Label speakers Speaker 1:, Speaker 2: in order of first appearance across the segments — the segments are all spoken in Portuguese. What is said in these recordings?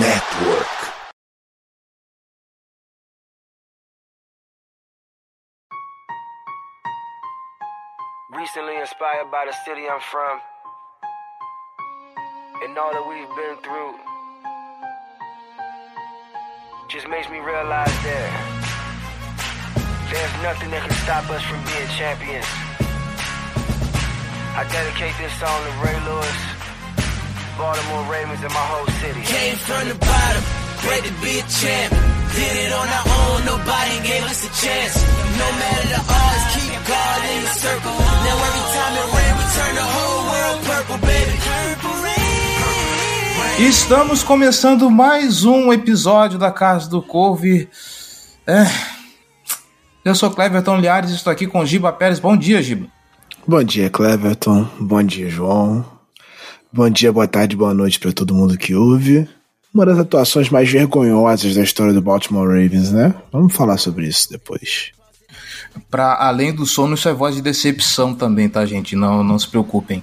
Speaker 1: Network.
Speaker 2: Recently inspired by the city I'm from and all that we've been through just makes me realize that there's nothing that can stop us from being champions. I dedicate this song to Ray Lewis, Baltimore Ravens, and my whole city.
Speaker 3: Came from the bottom, great to be a champ. Did it on our own, nobody gave us a chance. No matter the odds, keep God in the circle. Now every time it rain, we turn the whole world purple, baby. Purple rain.
Speaker 4: Estamos começando mais um episódio da Casa do Corvo. e, É... Eu sou Cleverton Liares e estou aqui com Giba Pérez. Bom dia, Giba.
Speaker 5: Bom dia, Cleverton. Bom dia, João. Bom dia, boa tarde, boa noite para todo mundo que ouve. Uma das atuações mais vergonhosas da história do Baltimore Ravens, né? Vamos falar sobre isso depois.
Speaker 4: Para além do sono, isso é voz de decepção também, tá, gente? Não, não se preocupem.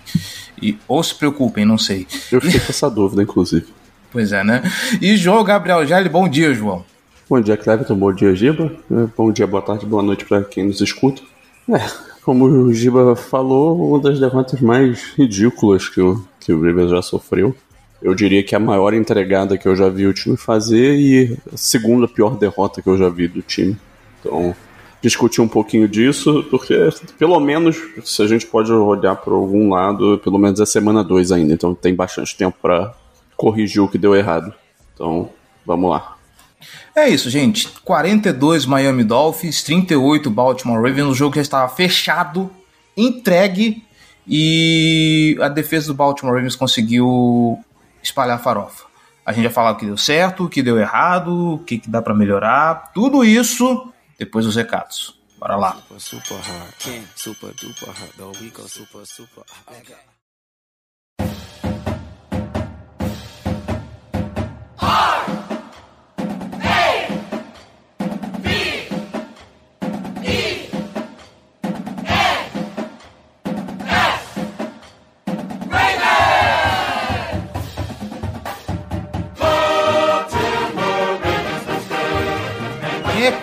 Speaker 4: E, ou se preocupem, não sei.
Speaker 6: Eu fiquei com essa dúvida, inclusive.
Speaker 4: Pois é, né? E João Gabriel Gelli, bom dia, João.
Speaker 6: Bom dia, Cleverton. Bom dia, Giba. Bom dia, boa tarde, boa noite para quem nos escuta. É, como o Giba falou, uma das derrotas mais ridículas que o, que o Rivers já sofreu. Eu diria que a maior entregada que eu já vi o time fazer e a segunda pior derrota que eu já vi do time. Então, discutir um pouquinho disso, porque pelo menos, se a gente pode olhar para algum lado, pelo menos é semana 2 ainda, então tem bastante tempo para corrigir o que deu errado. Então, vamos lá.
Speaker 4: É isso, gente. 42 Miami Dolphins, 38 Baltimore Ravens. O jogo já estava fechado, entregue e a defesa do Baltimore Ravens conseguiu espalhar farofa. A gente vai falar o que deu certo, o que deu errado, o que, que dá para melhorar. Tudo isso depois dos recados. Bora lá.
Speaker 3: Super, super hard.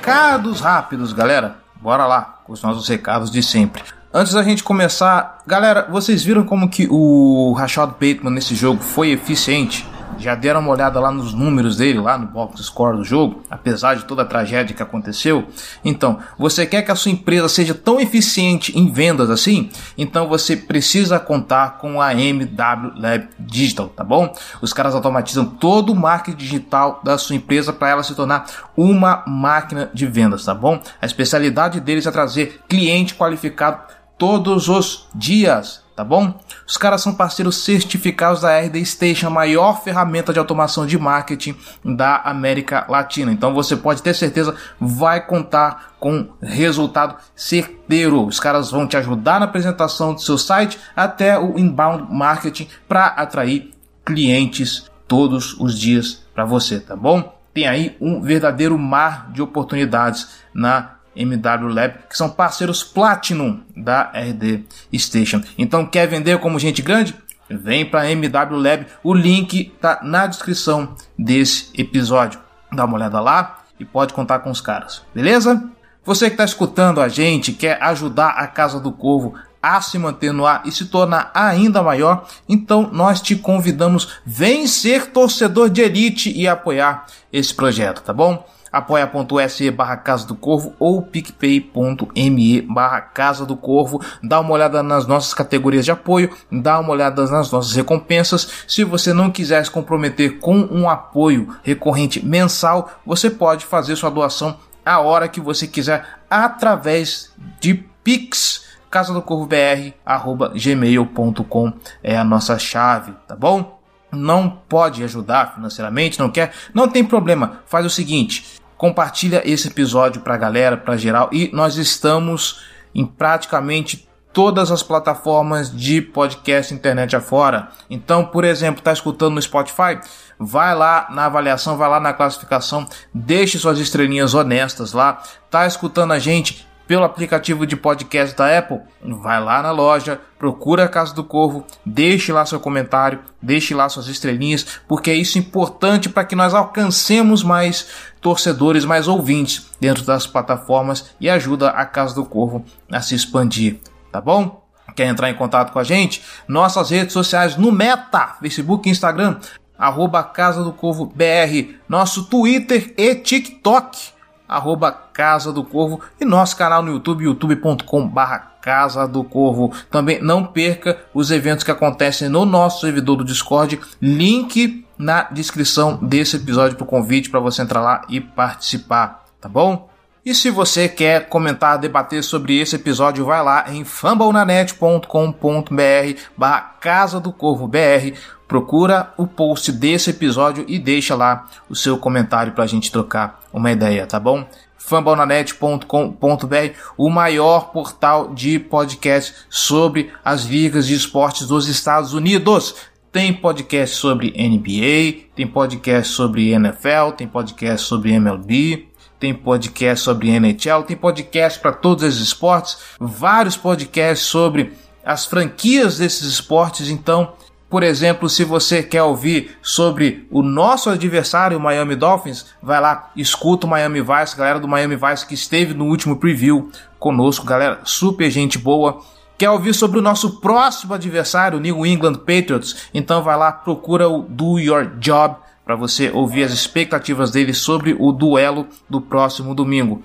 Speaker 4: Recados rápidos, galera. Bora lá com os nossos recados de sempre. Antes da gente começar, galera, vocês viram como que o Rashad Bateman nesse jogo foi eficiente? Já deram uma olhada lá nos números dele, lá no box score do jogo, apesar de toda a tragédia que aconteceu? Então, você quer que a sua empresa seja tão eficiente em vendas assim? Então você precisa contar com a MW Lab Digital, tá bom? Os caras automatizam todo o marketing digital da sua empresa para ela se tornar uma máquina de vendas, tá bom? A especialidade deles é trazer cliente qualificado todos os dias, tá bom? Os caras são parceiros certificados da RD Station, a maior ferramenta de automação de marketing da América Latina. Então você pode ter certeza, vai contar com resultado certeiro. Os caras vão te ajudar na apresentação do seu site até o inbound marketing para atrair clientes todos os dias para você, tá bom? Tem aí um verdadeiro mar de oportunidades na MW Lab, que são parceiros Platinum da RD Station. Então, quer vender como gente grande? Vem para MW Lab, o link tá na descrição desse episódio. Dá uma olhada lá e pode contar com os caras, beleza? Você que está escutando a gente, quer ajudar a Casa do Corvo a se manter no ar e se tornar ainda maior, então nós te convidamos, vem ser torcedor de elite e apoiar esse projeto, tá bom? apoia.se barra Casa do Corvo ou picpay.me barra Casa do Corvo. Dá uma olhada nas nossas categorias de apoio, dá uma olhada nas nossas recompensas. Se você não quiser se comprometer com um apoio recorrente mensal, você pode fazer sua doação a hora que você quiser através de Pix casa do corvo br arroba gmail.com é a nossa chave, tá bom? Não pode ajudar financeiramente, não quer? Não tem problema. Faz o seguinte, compartilha esse episódio pra galera, pra geral e nós estamos em praticamente todas as plataformas de podcast internet afora. Então, por exemplo, tá escutando no Spotify? Vai lá na avaliação, vai lá na classificação, deixe suas estrelinhas honestas lá. Tá escutando a gente pelo aplicativo de podcast da Apple, vai lá na loja, procura a Casa do Corvo, deixe lá seu comentário, deixe lá suas estrelinhas, porque é isso importante para que nós alcancemos mais torcedores, mais ouvintes dentro das plataformas e ajuda a Casa do Corvo a se expandir, tá bom? Quer entrar em contato com a gente? Nossas redes sociais no Meta, Facebook e Instagram, arroba Casa do Corvo BR, nosso Twitter e TikTok, arroba Casa do Corvo e nosso canal no YouTube, youtube.com barra Casa do Corvo. Também não perca os eventos que acontecem no nosso servidor do Discord, link na descrição desse episódio para o convite para você entrar lá e participar, tá bom? E se você quer comentar, debater sobre esse episódio, vai lá em fambonanet.com.br barra Casa do Corvo BR, procura o post desse episódio e deixa lá o seu comentário para a gente trocar uma ideia, tá bom? fambonanet.com.br, o maior portal de podcast sobre as ligas de esportes dos Estados Unidos. Tem podcast sobre NBA, tem podcast sobre NFL, tem podcast sobre MLB, tem podcast sobre NHL, tem podcast para todos os esportes, vários podcasts sobre as franquias desses esportes. Então, por exemplo, se você quer ouvir sobre o nosso adversário, o Miami Dolphins, vai lá, escuta o Miami Vice, galera do Miami Vice que esteve no último preview conosco, galera super gente boa. Quer ouvir sobre o nosso próximo adversário, New England Patriots? Então vai lá, procura o Do Your Job para você ouvir as expectativas dele sobre o duelo do próximo domingo.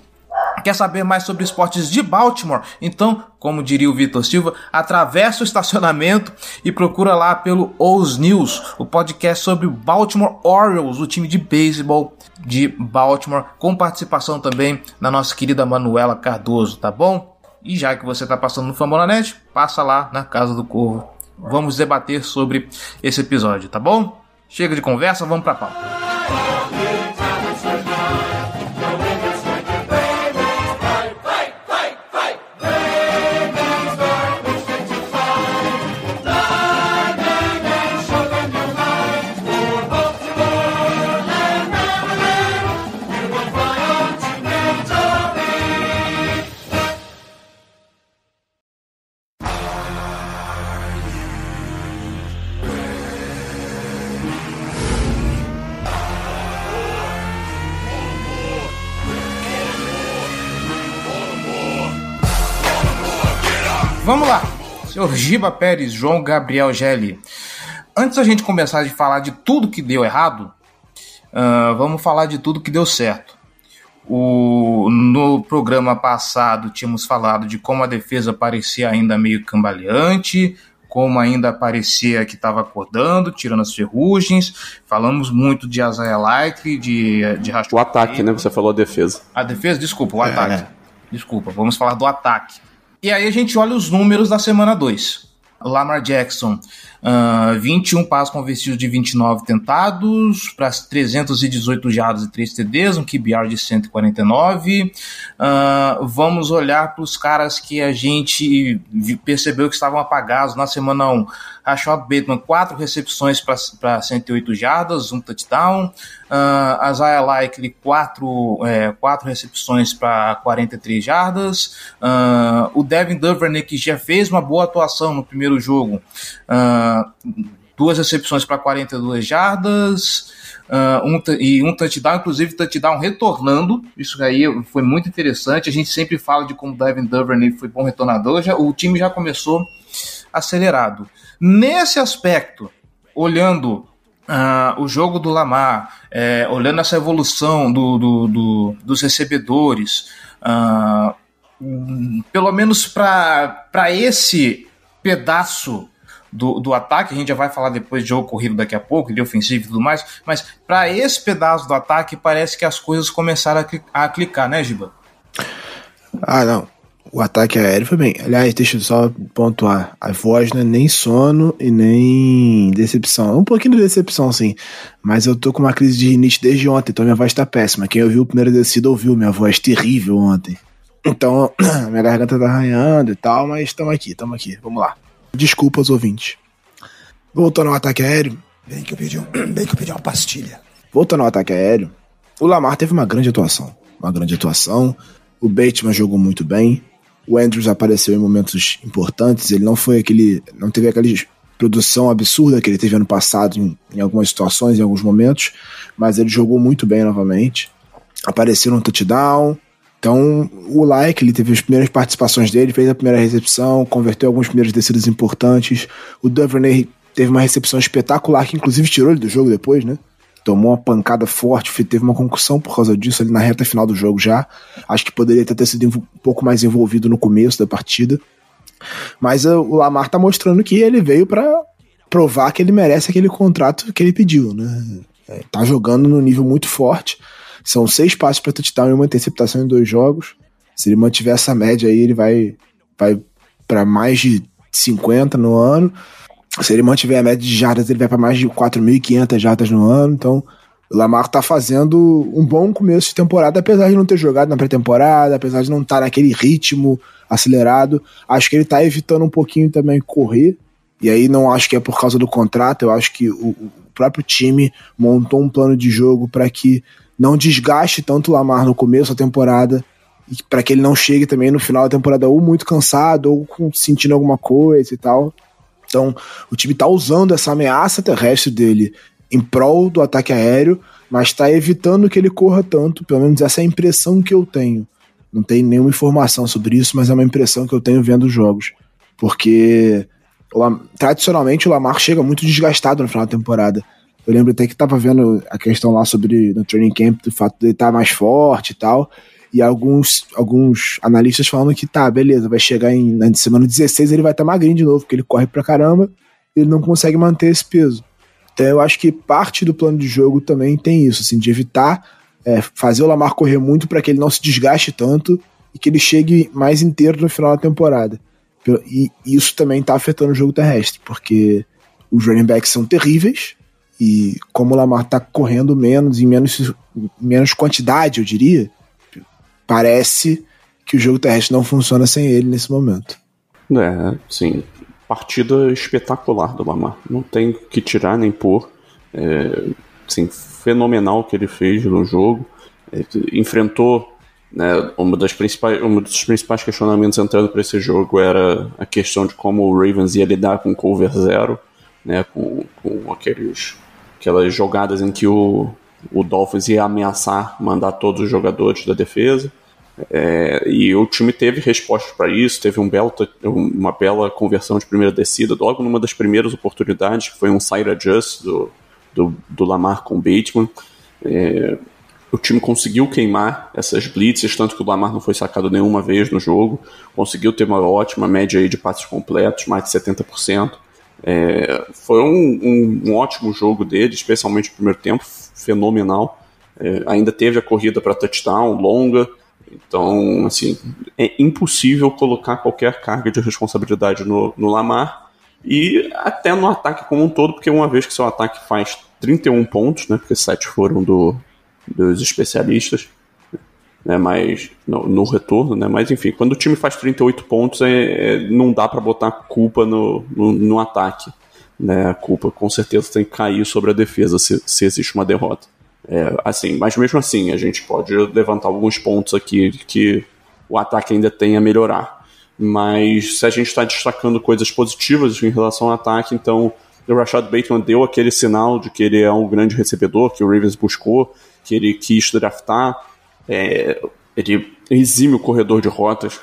Speaker 4: Quer saber mais sobre esportes de Baltimore? Então, como diria o Vitor Silva, atravessa o estacionamento e procura lá pelo O's News, o podcast sobre o Baltimore Orioles, o time de beisebol de Baltimore, com participação também da nossa querida Manuela Cardoso, tá bom? E já que você está passando no Fambonanet, passa lá na Casa do Corvo. Vamos debater sobre esse episódio, tá bom? Chega de conversa, vamos pra pauta. Vamos lá, senhor Giba Pérez, João Gabriel Gelli. Antes da gente começar de falar de tudo que deu errado, uh, vamos falar de tudo que deu certo. O, no programa passado tínhamos falado de como a defesa parecia ainda meio cambaleante, como ainda parecia que estava acordando, tirando as ferrugens. Falamos muito de Isaiah Likely, de, de
Speaker 6: O ataque, né? Você falou a defesa.
Speaker 4: A defesa? Desculpa, o ataque. É. Desculpa, vamos falar do ataque. E aí a gente olha os números da semana 2. Lamar Jackson, uh, 21 passos convertidos de 29 tentados, para 318 jardas e 3 TDs, um QBR de 149. Uh, vamos olhar para os caras que a gente percebeu que estavam apagados na semana 1. Rashad Bateman, 4 recepções para 108 jardas, um touchdown. Uh, Isaiah Likely, 4 é, recepções para 43 jardas. Uh, o Devin Duvernay, que já fez uma boa atuação no primeiro jogo, uh, duas recepções para 42 jardas. Uh, um, e um touchdown, inclusive touchdown retornando. Isso aí foi muito interessante. A gente sempre fala de como Devin Duvernay foi bom retornador. Já, o time já começou acelerado. Nesse aspecto, olhando Uh, o jogo do Lamar, é, olhando essa evolução do, do, do dos recebedores, uh, pelo menos para esse pedaço do, do ataque, a gente já vai falar depois de jogo corrido daqui a pouco, de ofensivo e tudo mais, mas para esse pedaço do ataque parece que as coisas começaram a, clicar, né, Giba?
Speaker 5: Ah, não. O ataque aéreo foi bem. Aliás, deixa eu só pontuar. A voz não é nem sono e nem decepção. Um pouquinho de decepção, sim. Mas eu tô com uma crise de rinite desde ontem, então minha voz tá péssima. Quem ouviu o primeiro descido ouviu minha voz terrível ontem. Então, minha garganta tá arranhando e tal, mas estamos aqui, estamos aqui. Vamos lá. Desculpa aos ouvintes. Voltando ao ataque aéreo.
Speaker 1: Bem que eu pedi, um, bem que eu pedi uma pastilha.
Speaker 5: Voltando ao ataque aéreo. O Lamar teve uma grande atuação. Uma grande atuação. O Bateman jogou muito bem. O Andrews apareceu em momentos importantes. Ele não foi aquele. Não teve aquela produção absurda que ele teve ano passado em, em algumas situações, em alguns momentos. Mas ele jogou muito bem novamente. Apareceu no touchdown. Então, o Like, ele teve as primeiras participações dele, fez a primeira recepção, converteu algumas primeiras descidas importantes. O Duvernay teve uma recepção espetacular, que inclusive tirou ele do jogo depois, né? Tomou uma pancada forte, teve uma concussão por causa disso ali na reta final do jogo já. Acho que poderia ter sido um pouco mais envolvido no começo da partida. Mas uh, o Lamar tá mostrando que ele veio para provar que ele merece aquele contrato que ele pediu, né? É, tá jogando no nível muito forte. São seis passos para touchdown e uma interceptação em dois jogos. Se ele mantiver essa média aí, ele vai, vai para mais de 50 no ano. Se ele mantiver a média de jardas, ele vai para mais de 4.500 jardas no ano. Então, o Lamar tá fazendo um bom começo de temporada, apesar de não ter jogado na pré-temporada, apesar de não estar tá naquele ritmo acelerado. Acho que ele tá evitando um pouquinho também correr. E aí não acho que é por causa do contrato, eu acho que o, o próprio time montou um plano de jogo para que não desgaste tanto o Lamar no começo da temporada para que ele não chegue também no final da temporada ou muito cansado ou com, sentindo alguma coisa e tal. Então, o time está usando essa ameaça terrestre dele em prol do ataque aéreo, mas está evitando que ele corra tanto, pelo menos essa é a impressão que eu tenho. Não tem nenhuma informação sobre isso, mas é uma impressão que eu tenho vendo os jogos. Porque tradicionalmente o Lamar chega muito desgastado no final da temporada. Eu lembro até que tava vendo a questão lá sobre no training camp do fato de ele estar tá mais forte e tal. E alguns, alguns analistas falando que tá, beleza, vai chegar em na semana 16 ele vai estar tá magrinho de novo, porque ele corre pra caramba ele não consegue manter esse peso. Então eu acho que parte do plano de jogo também tem isso, assim, de evitar é, fazer o Lamar correr muito para que ele não se desgaste tanto e que ele chegue mais inteiro no final da temporada. E isso também tá afetando o jogo terrestre, porque os running backs são terríveis, e como o Lamar tá correndo menos, em menos, menos quantidade, eu diria, parece que o jogo terrestre não funciona sem ele nesse momento.
Speaker 6: É, sim. Partida espetacular do Lamar. Não tem que tirar nem pôr. É, assim, fenomenal o que ele fez no jogo. É, enfrentou né, uma das principais, um dos principais questionamentos entrando para esse jogo era a questão de como o Ravens ia lidar com cover zero, né, com, com aqueles aquelas jogadas em que o, o Dolphins ia ameaçar mandar todos os jogadores da defesa. É, e o time teve respostas para isso, teve um belo, uma bela conversão de primeira descida, logo numa das primeiras oportunidades, que foi um side adjust do, do, do Lamar com o Bateman. É, o time conseguiu queimar essas blitzes, tanto que o Lamar não foi sacado nenhuma vez no jogo, conseguiu ter uma ótima média aí de passes completos, mais de 70%. É, foi um, um, um, ótimo jogo dele, especialmente no primeiro tempo, fenomenal. É, ainda teve a corrida para touchdown longa, então, assim, é impossível colocar qualquer carga de responsabilidade no, no Lamar e até no ataque como um todo, porque uma vez que seu ataque faz 31 pontos, né, porque 7 foram do, dos especialistas, né, mas no, no, retorno, né, mas enfim, quando o time faz 38 pontos, é, é não dá para botar culpa no, no, no, ataque, né, a culpa com certeza tem que cair sobre a defesa se, se existe uma derrota. É, assim, mas mesmo assim, a gente pode levantar alguns pontos aqui que o ataque ainda tem a melhorar. Mas se a gente está destacando coisas positivas em relação ao ataque, então o Rashad Bateman deu aquele sinal de que ele é um grande recebedor, que o Ravens buscou, que ele quis draftar. É, ele exime o corredor de rotas,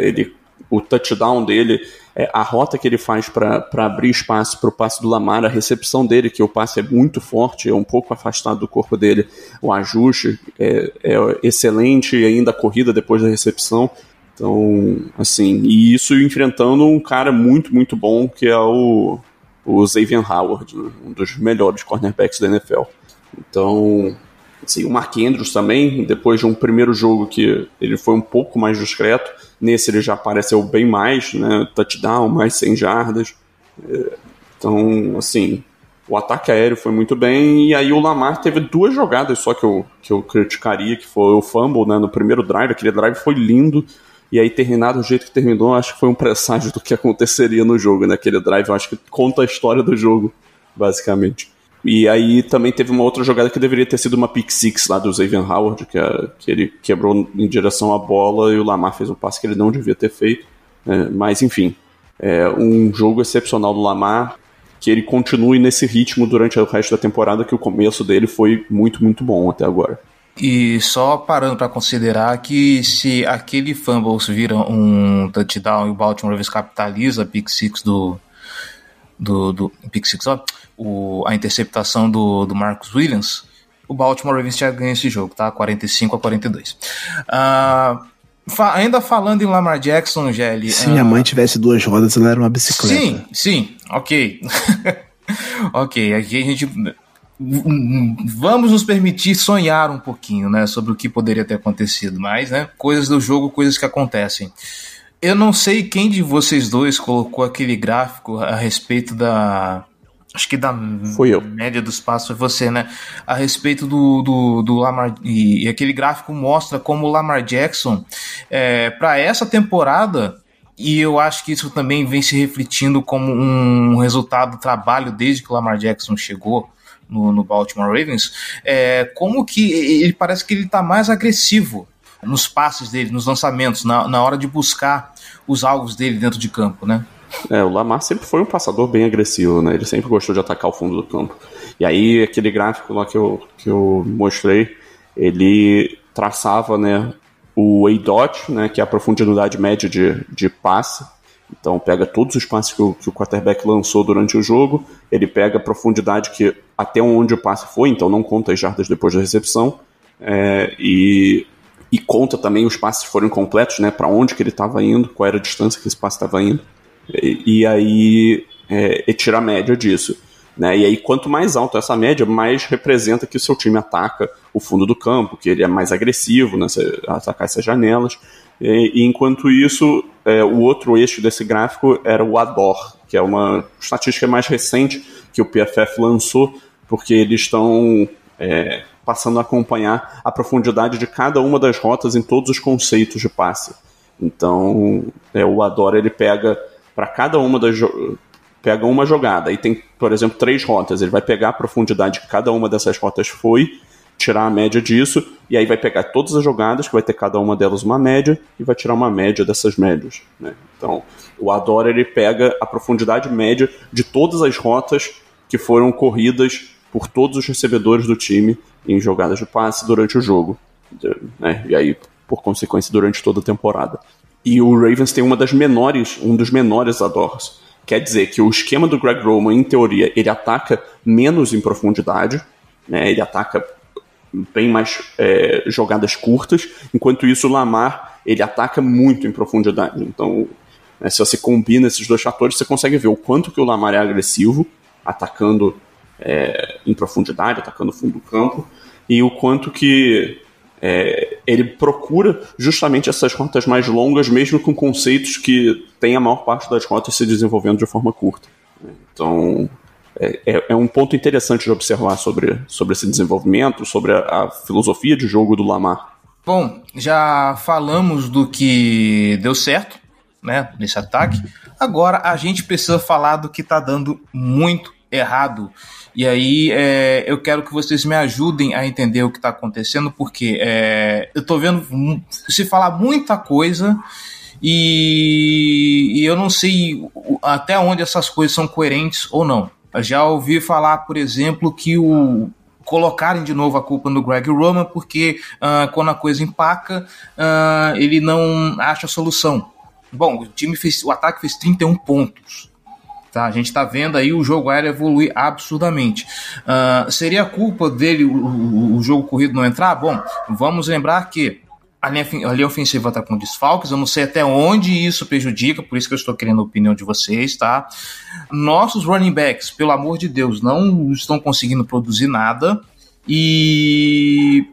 Speaker 6: ele, o touchdown dele, é, a rota que ele faz para abrir espaço para o passe do Lamar, a recepção dele, que o passe é muito forte, é um pouco afastado do corpo dele, o ajuste é, é excelente e ainda a corrida depois da recepção. Então, assim, e isso enfrentando um cara muito, muito bom que é o, o Xavier Howard, né? um dos melhores cornerbacks da NFL. Então, Assim, o Mark Andrews também, depois de um primeiro jogo que ele foi um pouco mais discreto, nesse ele já apareceu bem mais, né? Touchdown, mais 100 jardas. É, então, assim, o ataque aéreo foi muito bem, e aí o Lamar teve duas jogadas só que eu, que eu criticaria, que foi o fumble, né, no primeiro drive, aquele drive foi lindo, e aí terminado do jeito que terminou, acho que foi um presságio do que aconteceria no jogo, né, aquele drive, eu acho que conta a história do jogo, basicamente. E aí também teve uma outra jogada que deveria ter sido uma pick six lá do Xavier Howard, que, é, que ele quebrou em direção à bola e o Lamar fez um passe que ele não devia ter feito. É, mas enfim, é um jogo excepcional do Lamar, que ele continue nesse ritmo durante o resto da temporada, que o começo dele foi muito, muito bom até agora.
Speaker 4: E só parando para considerar que se aquele fumbles vira um touchdown e o Baltimore capitaliza a pick six do, do, do pick six, ó, o, a interceptação do, do Marcus Williams, o Baltimore Ravens já ganha esse jogo, tá? 45 a 42. Uh, fa ainda falando em Lamar Jackson, Gelli.
Speaker 5: Se uh, minha mãe tivesse duas rodas, ela era uma bicicleta.
Speaker 4: Sim, sim, ok. ok, aqui a gente. Vamos nos permitir sonhar um pouquinho, né, sobre o que poderia ter acontecido, mas, né, coisas do jogo, coisas que acontecem. Eu não sei quem de vocês dois colocou aquele gráfico a respeito da. Acho que da
Speaker 6: Fui eu.
Speaker 4: média dos passos foi você, né? A respeito do, do, do Lamar. E, e, aquele gráfico mostra como o Lamar Jackson, é, para essa temporada, e eu acho que isso também vem se refletindo como um resultado do trabalho desde que o Lamar Jackson chegou no, no Baltimore Ravens, é, como que ele parece que ele está mais agressivo nos passes dele, nos lançamentos, na, na hora de buscar os alvos dele dentro de campo, né?
Speaker 6: É, o Lamar sempre foi um passador bem agressivo, né? Ele sempre gostou de atacar o fundo do campo. E aí, aquele gráfico lá que eu, que eu mostrei, ele traçava, né, o A-dot, né, que é a profundidade média de, de passe. Então, pega todos os passes que o, que o quarterback lançou durante o jogo, ele pega a profundidade que até onde o passe foi, então não conta as jardas depois da recepção, é, e e conta também os passes foram completos, né, para onde que ele estava indo, qual era a distância que esse passe estava indo, e, e aí é, e tira a média disso. Né? E aí, quanto mais alta essa média, mais representa que o seu time ataca o fundo do campo, que ele é mais agressivo nessa, né, atacar essas janelas. E, e enquanto isso, é, o outro eixo desse gráfico era o ADOR, que é uma estatística mais recente que o PFF lançou, porque eles estão é, passando a acompanhar a profundidade de cada uma das rotas em todos os conceitos de passe. Então, é, o Adora ele pega para cada uma das pega uma jogada e tem, por exemplo, três rotas. Ele vai pegar a profundidade que cada uma dessas rotas foi, tirar a média disso e aí vai pegar todas as jogadas que vai ter cada uma delas uma média e vai tirar uma média dessas médias. Né? Então, o Adora ele pega a profundidade média de todas as rotas que foram corridas por todos os recebedores do time em jogadas de passe durante o jogo. Né? E aí, por consequência, durante toda a temporada. E o Ravens tem uma das menores, um dos menores adors. Quer dizer que o esquema do Greg Roman, em teoria, ele ataca menos em profundidade, né? ele ataca bem mais é, jogadas curtas, enquanto isso o Lamar ele ataca muito em profundidade. Então, né, se você combina esses dois fatores, você consegue ver o quanto que o Lamar é agressivo, atacando é, em profundidade, atacando o fundo do campo, e o quanto que é, ele procura justamente essas rotas mais longas, mesmo com conceitos que tem a maior parte das rotas se desenvolvendo de forma curta. Então, é, é, é um ponto interessante de observar sobre, sobre esse desenvolvimento, sobre a, a filosofia de jogo do Lamar.
Speaker 4: Bom, já falamos do que deu certo, né, nesse ataque. Agora a gente precisa falar do que está dando muito errado. E aí é, eu quero que vocês me ajudem a entender o que está acontecendo, porque é, eu estou vendo se falar muita coisa e, e, eu não sei até onde essas coisas são coerentes ou não. Eu já ouvi falar, por exemplo, que o colocarem de novo a culpa no Greg Roman porque uh, quando a coisa empaca uh, ele não acha solução. Bom, o time fez, o ataque fez 31 pontos. Tá? A gente está vendo aí o jogo aéreo evoluir absurdamente. Uh, seria culpa dele o, o, jogo corrido não entrar? Bom, vamos lembrar que a linha, a linha ofensiva está com desfalques, eu não sei até onde isso prejudica, por isso que eu estou querendo a opinião de vocês, tá? Nossos running backs, pelo amor de Deus, não estão conseguindo produzir nada e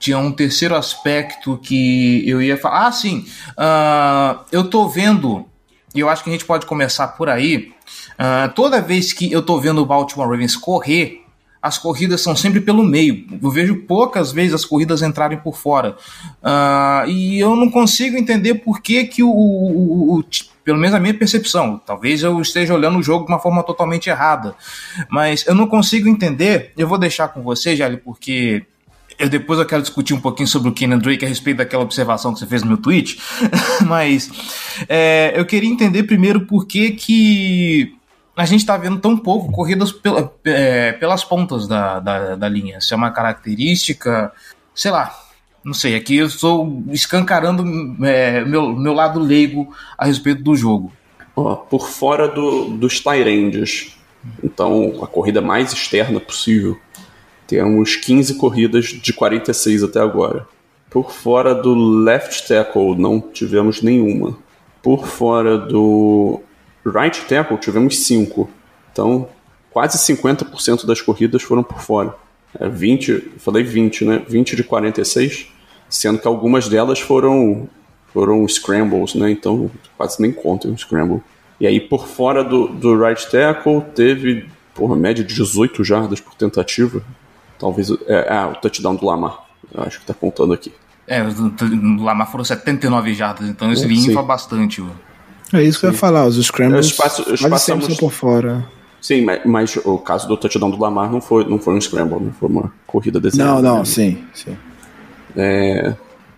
Speaker 4: tinha um terceiro aspecto que eu ia falar. Ah, sim. Uh, eu tô vendo e eu acho que a gente pode começar por aí. Uh, toda vez que eu tô vendo o Baltimore Ravens correr, as corridas são sempre pelo meio. Eu vejo poucas vezes as corridas entrarem por fora. Uh, e eu não consigo entender por que, que o, o, o, Pelo menos a minha percepção. Talvez eu esteja olhando o jogo de uma forma totalmente errada. Mas eu não consigo entender. Eu vou deixar com você, Jali, porque eu depois eu quero discutir um pouquinho sobre o Kenan Drake a respeito daquela observação que você fez no meu tweet, mas é, eu queria entender primeiro por que que a gente está vendo tão pouco corridas pela, é, pelas pontas da, da, da, linha. Se é uma característica, sei lá, não sei. Aqui eu estou escancarando é, meu, meu lado leigo a respeito do jogo.
Speaker 6: Oh, por fora do, dos Tyrands, então a corrida mais externa possível, temos 15 corridas de 46 até agora. Por fora do left tackle, não tivemos nenhuma. Por fora do right tackle tivemos 5. Então, quase 50% das corridas foram por fora. É 20, falei 20, né? 20 de 46, sendo que algumas delas foram foram scrambles, né? Então, quase nem contam um scramble. E aí, por fora do, do right tackle, teve, porra, média de 18 jardas por tentativa. Talvez. É, ah, o touchdown do Lamar. Eu acho que tá contando aqui.
Speaker 4: É, o Lamar foram 79 jardas, então é, limpa bastante.
Speaker 5: É isso que eu ia falar, os scrambles os espaço, os quase sempre são por fora.
Speaker 6: Sim, mas, mas, o caso do touchdown do Lamar não foi, não foi um scramble, não foi uma corrida desenhada.
Speaker 5: Não, não, né? sim, sim.
Speaker 6: É,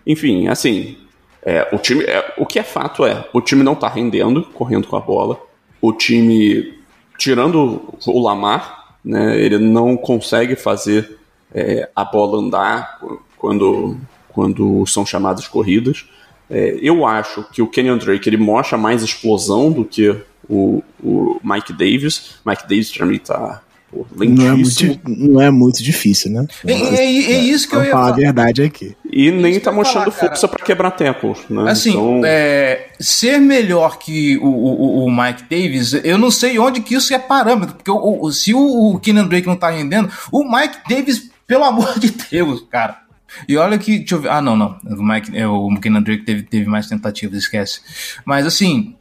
Speaker 6: enfim, assim, é, o time, é, o que é fato é, o time não tá rendendo, correndo com a bola. O time, tirando o Lamar, né, ele não consegue fazer é, a bola andar quando, quando são chamadas corridas. É, eu acho que o Kenyon Drake ele mostra mais explosão do que o, o Mike Davis. Mike Davis pra mim tá pô,
Speaker 5: Não é, muito, não é muito difícil, né?
Speaker 4: É, é, é, é isso que eu ia
Speaker 5: falar. a verdade aqui.
Speaker 6: E nem tá mostrando falar, força para quebrar tempos, né?
Speaker 4: Assim, então... é, ser melhor que o, o, o, Mike Davis, eu não sei onde que isso é parâmetro, porque o, o, se o, o Kenan Drake não tá rendendo, o Mike Davis, pelo amor de Deus, cara, e olha que. Deixa eu ver. Ah, não, não. O, Mike, é, o Kenan Drake teve, teve mais tentativas, esquece. Mas assim.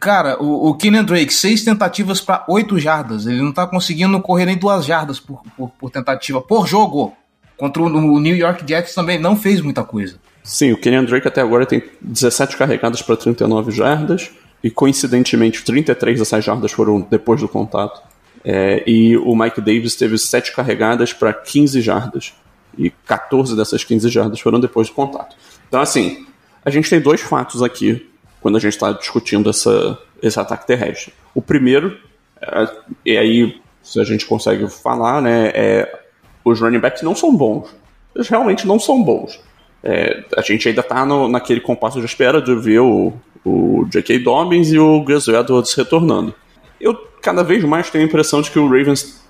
Speaker 4: Cara, o, o Drake, seis tentativas para oito jardas. Ele não tá conseguindo correr nem duas jardas por, por, por tentativa por jogo. Contra o, o, New York Jets também não fez muita coisa.
Speaker 6: Sim, o Kenyan Drake até agora tem 17 carregadas para 39 jardas. E coincidentemente, 33 dessas jardas foram depois do contato. É, e o Mike Davis teve 7 carregadas para 15 jardas e 14 dessas 15 jardas foram depois do contato. Então, assim, a gente tem dois fatos aqui quando a gente está discutindo essa, esse ataque terrestre. O primeiro, é, e aí se a gente consegue falar, né, é os running backs não são bons. Eles realmente não são bons. É, a gente ainda está naquele compasso de espera de ver o, o J.K. Dobbins e o Gus Edwards retornando. Eu cada vez mais tenho a impressão de que o Ravens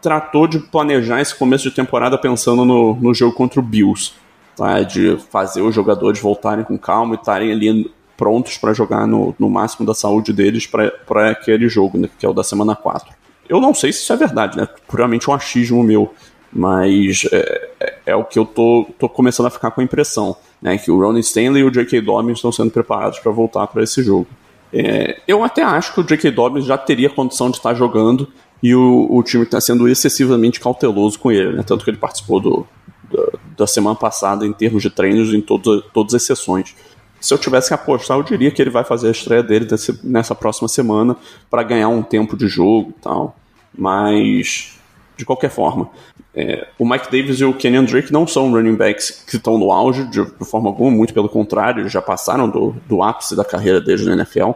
Speaker 6: tratou de planejar esse começo de temporada pensando no, no jogo contra o Bills, tá? de fazer os jogadores voltarem com calma e estarem ali prontos para jogar no, no máximo da saúde deles para aquele jogo, né? que é o da semana 4. Eu não sei se isso é verdade, né? puramente um achismo meu, mas é, é, é, o que eu tô, tô começando a ficar com a impressão, né? que o Ronnie Stanley e o J.K. Dobbins estão sendo preparados para voltar para esse jogo. É, eu até acho que o J.K. Dobbins já teria condição de estar jogando e o, o time está sendo excessivamente cauteloso com ele, né? tanto que ele participou do, da, da, semana passada em termos de treinos em todo, todas as sessões. Se eu tivesse que apostar, eu diria que ele vai fazer a estreia dele desse, nessa próxima semana para ganhar um tempo de jogo e tal. Mas, de qualquer forma, é, o Mike Davis e o Kenyon Drake não são running backs que estão no auge de, de forma alguma, muito pelo contrário, eles já passaram do, do ápice da carreira deles na NFL.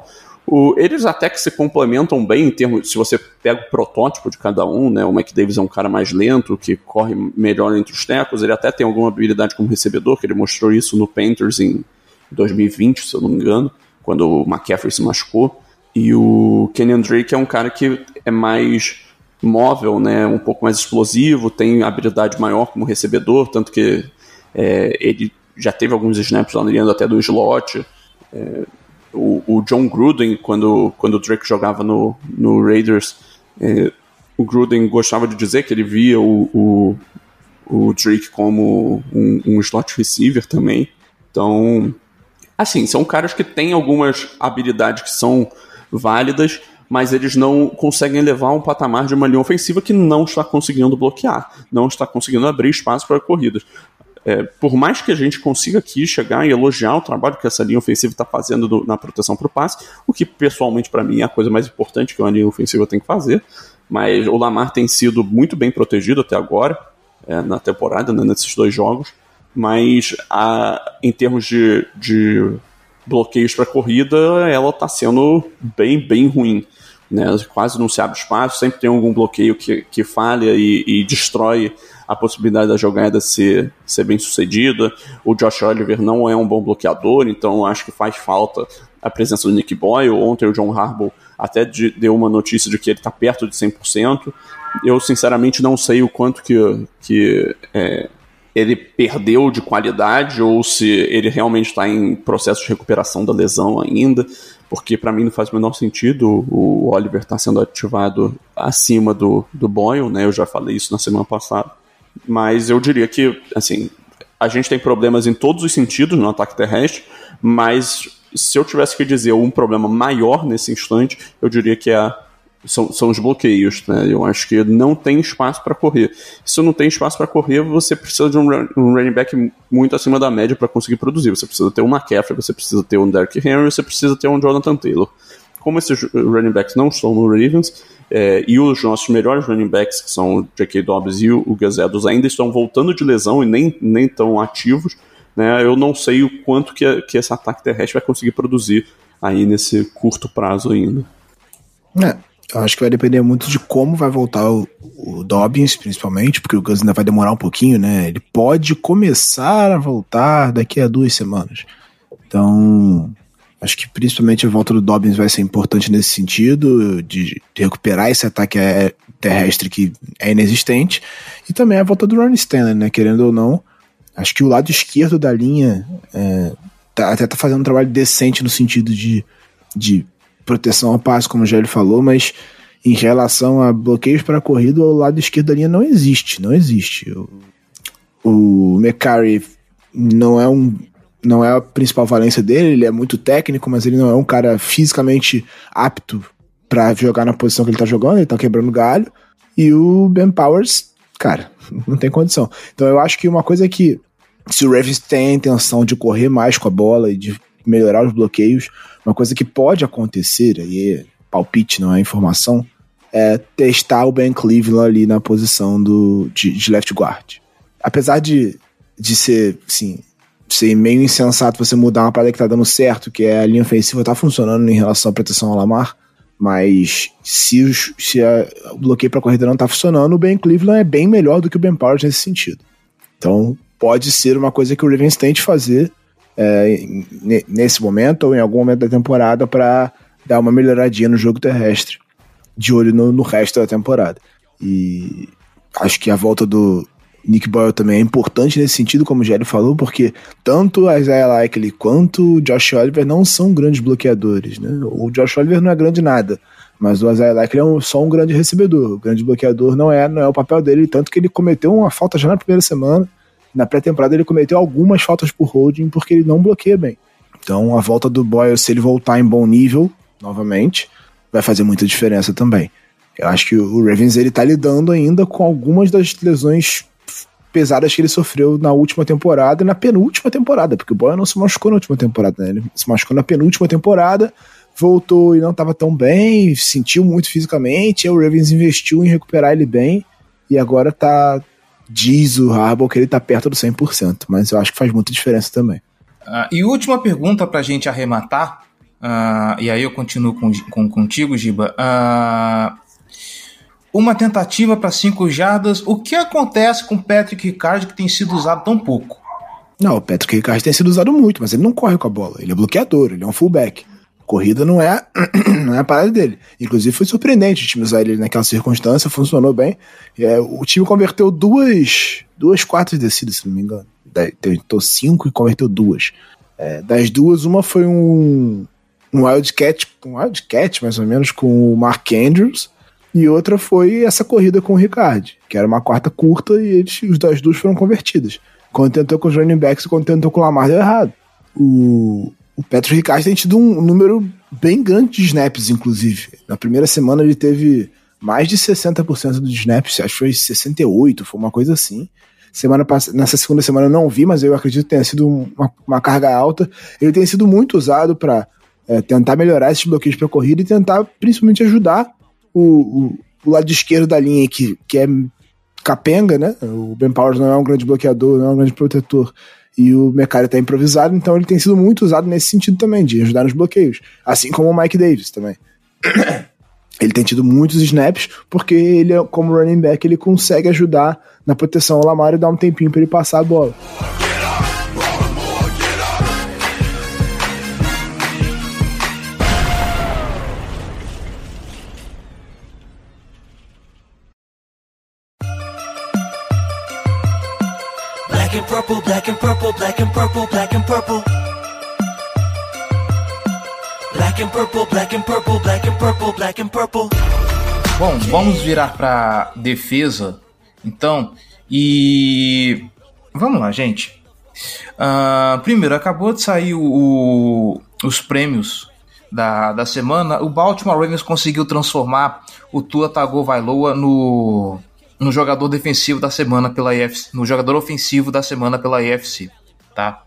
Speaker 6: O, eles até que se complementam bem em termos. Se você pega o protótipo de cada um, né? O Mike Davis é um cara mais lento, que corre melhor entre os tecos. Ele até tem alguma habilidade como recebedor, que ele mostrou isso no Panthers em 2020, se eu não me engano, quando o McCaffrey se machucou. E o Kenyon Drake é um cara que é mais móvel, né? Um pouco mais explosivo, tem habilidade maior como recebedor, tanto que é, ele já teve alguns snaps lá até do slot. É, o, o, John Gruden, quando, quando o Drake jogava no, no Raiders, é, o Gruden gostava de dizer que ele via o, o, o Drake como um, um, slot receiver também. Então, assim, são caras que têm algumas habilidades que são válidas, mas eles não conseguem levar um patamar de uma linha ofensiva que não está conseguindo bloquear, não está conseguindo abrir espaço para corridas. É, por mais que a gente consiga aqui chegar e elogiar o trabalho que essa linha ofensiva está fazendo do, na proteção para o passe, o que pessoalmente para mim é a coisa mais importante que uma linha ofensiva tem que fazer, mas o Lamar tem sido muito bem protegido até agora, é, na temporada, né, nesses dois jogos, mas a, em termos de, de bloqueios para corrida, ela está sendo bem, bem ruim. Né? Quase não se abre espaço, sempre tem algum bloqueio que, que falha e, e destrói a possibilidade da jogada ser, ser bem sucedida. O Josh Oliver não é um bom bloqueador, então acho que faz falta a presença do Nick Boyle. Ontem o John Harbaugh até de, deu uma notícia de que ele está perto de 100%. Eu, sinceramente, não sei o quanto que, que é, ele perdeu de qualidade ou se ele realmente está em processo de recuperação da lesão ainda, porque para mim não faz o menor sentido o Oliver estar tá sendo ativado acima do, do Boyle, né? Eu já falei isso na semana passada. Mas eu diria que, assim, a gente tem problemas em todos os sentidos no ataque terrestre, mas se eu tivesse que dizer um problema maior nesse instante, eu diria que é são, são os bloqueios, né? Eu acho que não tem espaço para correr. Se não tem espaço para correr, você precisa de um, um running back muito acima da média para conseguir produzir. Você precisa ter um McCaffrey, você precisa ter um Derrick Henry, você precisa ter um Jonathan Taylor. Como esses running backs não estão no Ravens, é, e os nossos melhores running backs, que são o J.K. Dobbs e o Edwards, ainda estão voltando de lesão e nem, nem tão ativos. Né? Eu não sei o quanto que, que esse ataque terrestre vai conseguir produzir aí nesse curto prazo ainda.
Speaker 5: É, eu acho que vai depender muito de como vai voltar o, o Dobbins, principalmente, porque o Gus ainda vai demorar um pouquinho, né? Ele pode começar a voltar daqui a duas semanas. Então, Acho que principalmente a volta do Dobbins vai ser importante nesse sentido, de, de recuperar esse ataque terrestre que é inexistente, e também a volta do Ron Stanley, né? Querendo ou não, acho que o lado esquerdo da linha é, tá, até tá fazendo um trabalho decente no sentido de, de proteção ao passe, como já ele falou, mas em relação a bloqueios para corrida, o lado esquerdo da linha não existe, não existe. O, o McCarry não é um não é a principal valência dele, ele é muito técnico, mas ele não é um cara fisicamente apto para jogar na posição que ele tá jogando, ele tá quebrando galho. E o Ben Powers, cara, não tem condição. Então eu acho que uma coisa é que se o Ravens tem a intenção de correr mais com a bola e de melhorar os bloqueios, uma coisa que pode acontecer, aí palpite, não é informação, é testar o Ben Cleveland ali na posição do, de, de left guard. Apesar de, de ser, assim, ser meio insensato você mudar uma parada que tá dando certo, que é a linha ofensiva tá funcionando em relação à proteção ao Lamar, mas se, os, se a, o bloqueio para corrida não tá funcionando, o Ben Cleveland é bem melhor do que o Ben Powers nesse sentido. Então pode ser uma coisa que o Ravens tente fazer é, nesse momento ou em algum momento da temporada para dar uma melhoradinha no jogo terrestre, de olho no, no resto da temporada. E acho que a volta do, Nick Boyle também é importante nesse sentido, como o Jerry falou, porque tanto a Isaiah Likely quanto o Josh Oliver não são grandes bloqueadores, né? O Josh Oliver não é grande nada, mas o Isaiah Likely é um, só um grande recebedor. O grande bloqueador não é, não é o papel dele, tanto que ele cometeu uma falta já na primeira semana. Na pré-temporada ele cometeu algumas faltas por holding porque ele não bloqueia bem. Então a volta do Boyle, se ele voltar em bom nível, novamente, vai fazer muita diferença também. Eu acho que o Ravens ele tá lidando ainda com algumas das lesões pesadas que ele sofreu na última temporada e na penúltima temporada, porque o Boyan não se machucou na última temporada, né? Ele se machucou na penúltima temporada, voltou e não estava tão bem, sentiu muito fisicamente, aí o Ravens investiu em recuperar ele bem e agora tá diz o Harbaugh que ele tá perto do 100%, mas eu acho que faz muita diferença também.
Speaker 4: Uh, e última pergunta pra gente arrematar, uh, e aí eu continuo com, com contigo, Giba. Uh, uma tentativa para cinco jardas. O que acontece com o Patrick Ricard que tem sido usado tão pouco?
Speaker 5: Não, o Patrick Ricard tem sido usado muito, mas ele não corre com a bola. Ele é bloqueador, ele é um fullback. Corrida não é, não é a parada dele. Inclusive foi surpreendente o time usar ele naquela circunstância, funcionou bem. É, o time converteu duas, duas quartas descidas, se não me engano. Tentou cinco e converteu duas. É, das duas, uma foi um, um Wildcat, um Wildcat mais ou menos, com o Mark Andrews e outra foi essa corrida com o Ricard, que era uma quarta curta e eles, os das duas foram convertidas. Quando tentou com os running backs quando tentou com o Lamar deu errado. O, o Patrick Ricard tem tido um número bem grande de snaps, inclusive. Na primeira semana ele teve mais de 60% dos snaps, acho que foi 68, foi uma coisa assim. Semana pass... Nessa segunda semana eu não vi, mas eu acredito que tenha sido uma, uma carga alta. Ele tem sido muito usado para é, tentar melhorar esses bloqueios para corrida e tentar principalmente ajudar o, o, o, lado esquerdo da linha, que, que é capenga, né? O Ben Powers não é um grande bloqueador, não é um grande protetor. E o Mecari tá improvisado, então ele tem sido muito usado nesse sentido também, de ajudar nos bloqueios. Assim como o Mike Davis também. ele tem tido muitos snaps, porque ele, como running back, ele consegue ajudar na proteção ao Lamar e dar um tempinho para ele passar a bola.
Speaker 3: Purple, black and purple, black and purple, black and purple. Black and purple, black and purple, black and purple, black and purple.
Speaker 4: Bom, vamos virar para defesa, então, e vamos lá, gente. Uh, primeiro, acabou de sair o, os prêmios da, da semana. O Baltimore Ravens conseguiu transformar o Tua Tagovailoa no no jogador defensivo da semana pela IFC, no jogador ofensivo da semana pela IFC, tá?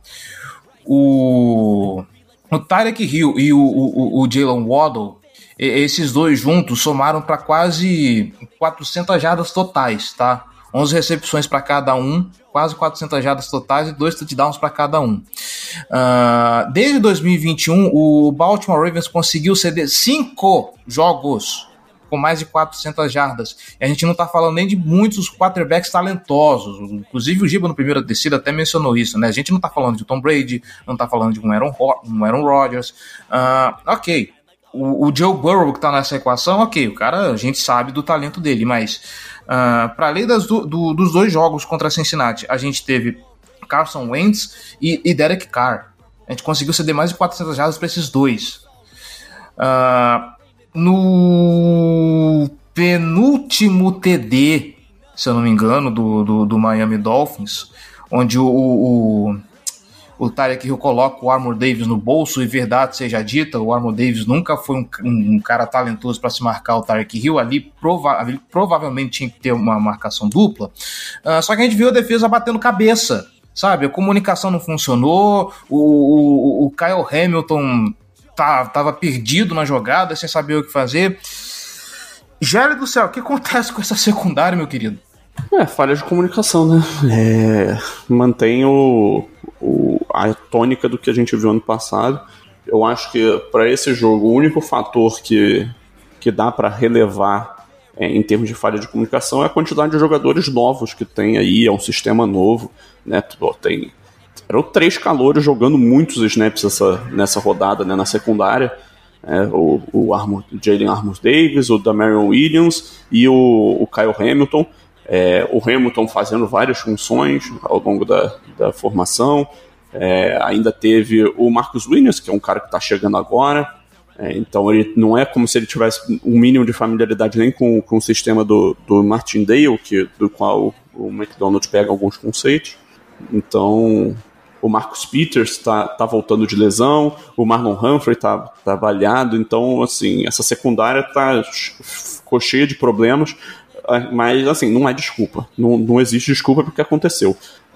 Speaker 4: O o Tarek Hill e o, o, o Jalen Waddle, esses dois juntos somaram para quase 400 jardas totais, tá? 11 recepções para cada um, quase 400 jardas totais e dois touchdowns para cada um. Uh, desde 2021, o Baltimore Ravens conseguiu ceder cinco jogos com mais de 400 jardas. E a gente não está falando nem de muitos quarterbacks talentosos. Inclusive o Giba no primeiro descida até mencionou isso, né? A gente não está falando de Tom Brady, não está falando de um Aaron, um Aaron Rodgers. Uh, ok, o, o, Joe Burrow que está nessa equação, ok, o cara a gente sabe do talento dele, mas uh, para além das do, do, dos dois jogos contra Cincinnati, a gente teve Carson Wentz e, e Derek Carr. A gente conseguiu ceder mais de 400 jardas para esses dois. Uh, no penúltimo TD, se eu não me engano, do, do, do Miami Dolphins, onde o, o, o Tyreek Hill coloca o Armor Davis no bolso, e verdade seja dita, o Armor Davis nunca foi um, um, um cara talentoso para se marcar o Tyreek Hill, ali, prova ali provavelmente tinha que ter uma marcação dupla, uh, só que a gente viu a defesa batendo cabeça, sabe? A comunicação não funcionou, o, o, o Kyle Hamilton tá, tava perdido na jogada, sem saber o que fazer. Gélio do céu, o que acontece com essa secundária, meu querido?
Speaker 6: É, falha de comunicação, né? É, mantém o, o, a tônica do que a gente viu ano passado. Eu acho que para esse jogo, o único fator que, que dá para relevar é, em termos de falha de comunicação é a quantidade de jogadores novos que tem aí, é um sistema novo, né? Tem eram três calores jogando muitos snaps nessa, nessa rodada, né, na secundária. É, o, o Armor, Jalen Armor Davis, o Damarion Williams e o, o Kyle Hamilton. É, o Hamilton fazendo várias funções ao longo da, da formação. É, ainda teve o Marcus Williams, que é um cara que está chegando agora. É, então ele não é como se ele tivesse um mínimo de familiaridade nem com, com o sistema do, do Martindale, que, do qual o McDonald pega alguns conceitos. Então o Marcus Peters está tá voltando de lesão, o Marlon Humphrey está tá baleado, então, assim, essa secundária tá, ficou cheia de problemas, ah, mas, assim, não é desculpa, não, não existe desculpa porque aconteceu.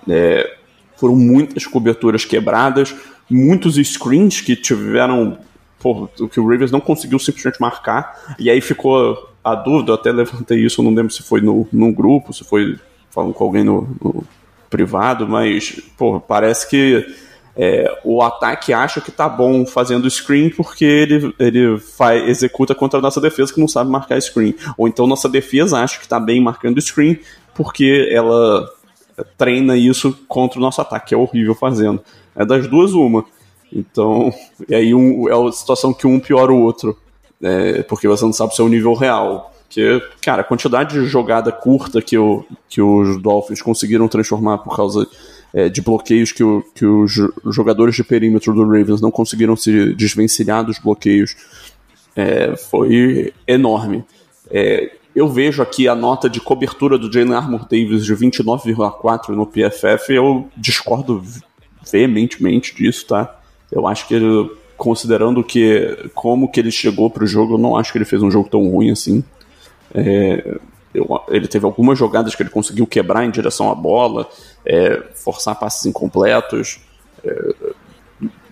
Speaker 6: É, foram muitas coberturas quebradas, muitos screens que tiveram, o que o Rivers não conseguiu simplesmente marcar, e aí ficou a dúvida, eu até levantei isso, não lembro se foi no, num grupo, se foi falando com alguém no, no privado, mas pô, parece que é, o ataque acha que tá bom fazendo screen porque ele, ele faz, executa contra a nossa defesa que não sabe marcar screen. Ou então nossa defesa acha que tá bem marcando screen porque ela treina isso contra o nosso ataque, que é horrível fazendo. É das duas uma. Então, e aí um, é a situação que um piora o outro. É, porque você não sabe o seu nível real. Porque, cara, a quantidade de jogada curta que, o, que os Dolphins conseguiram transformar por causa é, de bloqueios que, o, que os jogadores de perímetro do Ravens não conseguiram se desvencilhar dos bloqueios é, foi enorme. É, eu vejo aqui a nota de cobertura do Jalen Armour Davis de 29,4 no PFF, eu discordo veementemente disso, tá? Eu acho que considerando que como que ele chegou para o jogo, eu não acho que ele fez um jogo tão ruim assim. É, ele teve algumas jogadas que ele conseguiu quebrar em direção à bola, é, forçar passes incompletos. É,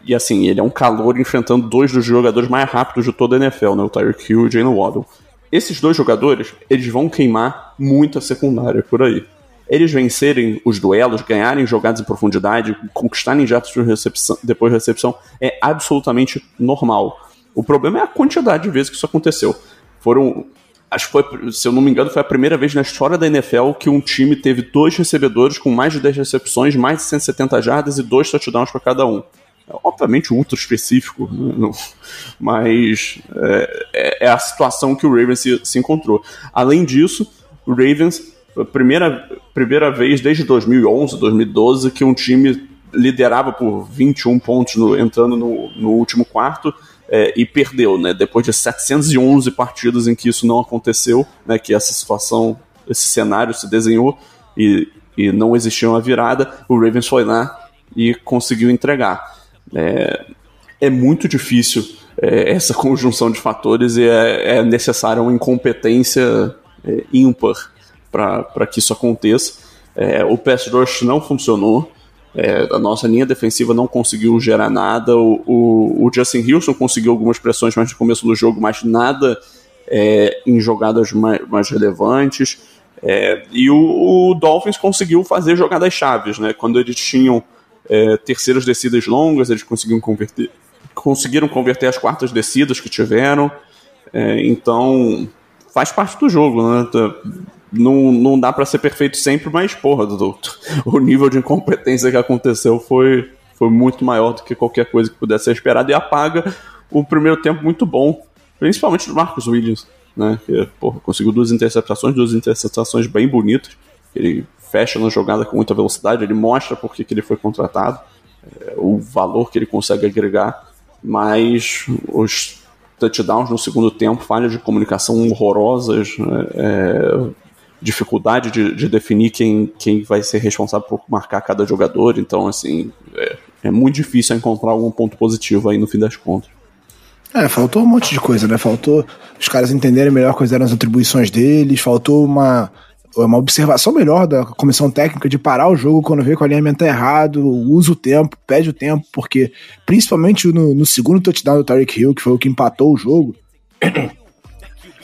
Speaker 6: e assim, ele é um calor enfrentando dois dos jogadores mais rápidos de toda a NFL, né? o Tyreek Hill e o Jalen Waddle. Esses dois jogadores, eles vão queimar muito a secundária por aí. Eles vencerem os duelos, ganharem jogadas em profundidade, conquistarem jatos de recepção, depois de recepção, é absolutamente normal. O problema é a quantidade de vezes que isso aconteceu. Foram acho que foi, se eu não me engano, foi a primeira vez na história da NFL que um time teve dois recebedores com mais de 10 recepções, mais de 170 jardas e dois touchdowns para cada um. É, obviamente ultra específico, né? mas é, é, é, a situação que o Ravens se, se encontrou. Além disso, o Ravens primeira, primeira vez desde 2011, 2012 que um time liderava por 21 pontos no, entrando no, no último quarto é, e perdeu, né? Depois de 711 partidas em que isso não aconteceu, né? Que essa situação, esse cenário se desenhou e, e não existia uma virada, o Ravens foi lá e conseguiu entregar. É, é muito difícil é, essa conjunção de fatores e é, é necessária uma incompetência é, ímpar para que isso aconteça. É, o pass rush não funcionou. É, a nossa linha defensiva não conseguiu gerar nada. O, o, o, Justin Wilson conseguiu algumas pressões mais no começo do jogo, mas nada é, em jogadas mais, mais relevantes. É, e o, o, Dolphins conseguiu fazer jogadas chaves, né? Quando eles tinham é, terceiras descidas longas, eles conseguiram converter, conseguiram converter as quartas descidas que tiveram. É, então faz parte do jogo, né? Não, não dá para ser perfeito sempre, mas, porra, do, o nível de incompetência que aconteceu foi, foi muito maior do que qualquer coisa que pudesse ser esperado e apaga o primeiro tempo muito bom, principalmente do Marcos Williams, né? Que, porra, conseguiu duas interceptações, duas interceptações bem bonitas. Ele fecha na jogada com muita velocidade, ele mostra por que ele foi contratado, é, o valor que ele consegue agregar, mas os touchdowns no segundo tempo, falhas de comunicação horrorosas, né? é, dificuldade de, de, definir quem, quem vai ser responsável por marcar cada jogador. Então, assim, é, é, muito difícil encontrar algum ponto positivo aí no fim das contas.
Speaker 5: É, faltou um monte de coisa, né? Faltou os caras entenderem melhor quais eram as atribuições deles, faltou uma, uma observação melhor da comissão técnica de parar o jogo quando vê que o alinhamento tá errado, usa o tempo, pede o tempo, porque principalmente no, no segundo touchdown do Tyreek Hill, que foi o que empatou o jogo,